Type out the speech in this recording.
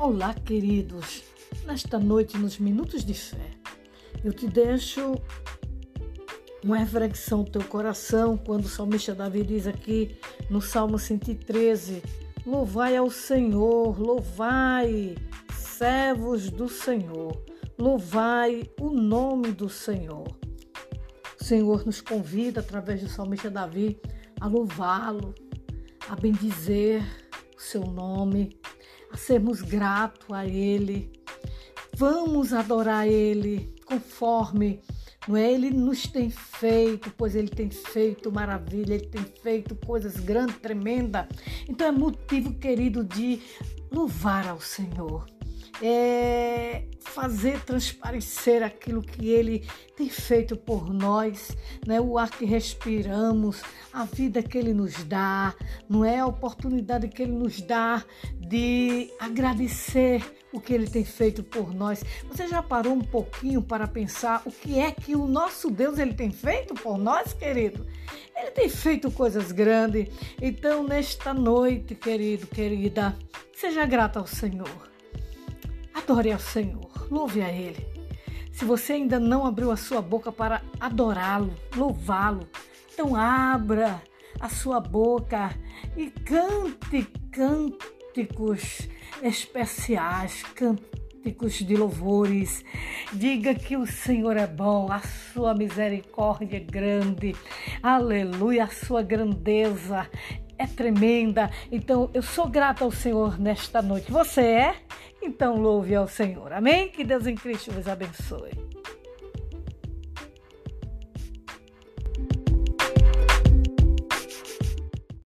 Olá, queridos. Nesta noite, nos Minutos de Fé, eu te deixo uma reflexão do teu coração quando o salmista Davi diz aqui no Salmo 113: Louvai ao Senhor, louvai, servos do Senhor, louvai o nome do Senhor. O Senhor nos convida, através do salmista Davi, a louvá-lo, a bendizer o seu nome a sermos gratos a Ele. Vamos adorar Ele conforme não é? Ele nos tem feito, pois Ele tem feito maravilha, Ele tem feito coisas grandes, tremendas. Então é motivo, querido, de louvar ao Senhor é, fazer transparecer aquilo que Ele tem feito por nós, né? o ar que respiramos, a vida que Ele nos dá, não é a oportunidade que Ele nos dá de agradecer o que Ele tem feito por nós. Você já parou um pouquinho para pensar o que é que o nosso Deus Ele tem feito por nós, querido? Ele tem feito coisas grandes. Então, nesta noite, querido, querida, seja grata ao Senhor. Adore ao Senhor, louve a Ele. Se você ainda não abriu a sua boca para adorá-lo, louvá-lo, então abra a sua boca e cante cânticos especiais, cânticos de louvores. Diga que o Senhor é bom, a sua misericórdia é grande. Aleluia, a sua grandeza é tremenda. Então eu sou grata ao Senhor nesta noite. Você é? Então louve ao Senhor. Amém? Que Deus em Cristo vos abençoe.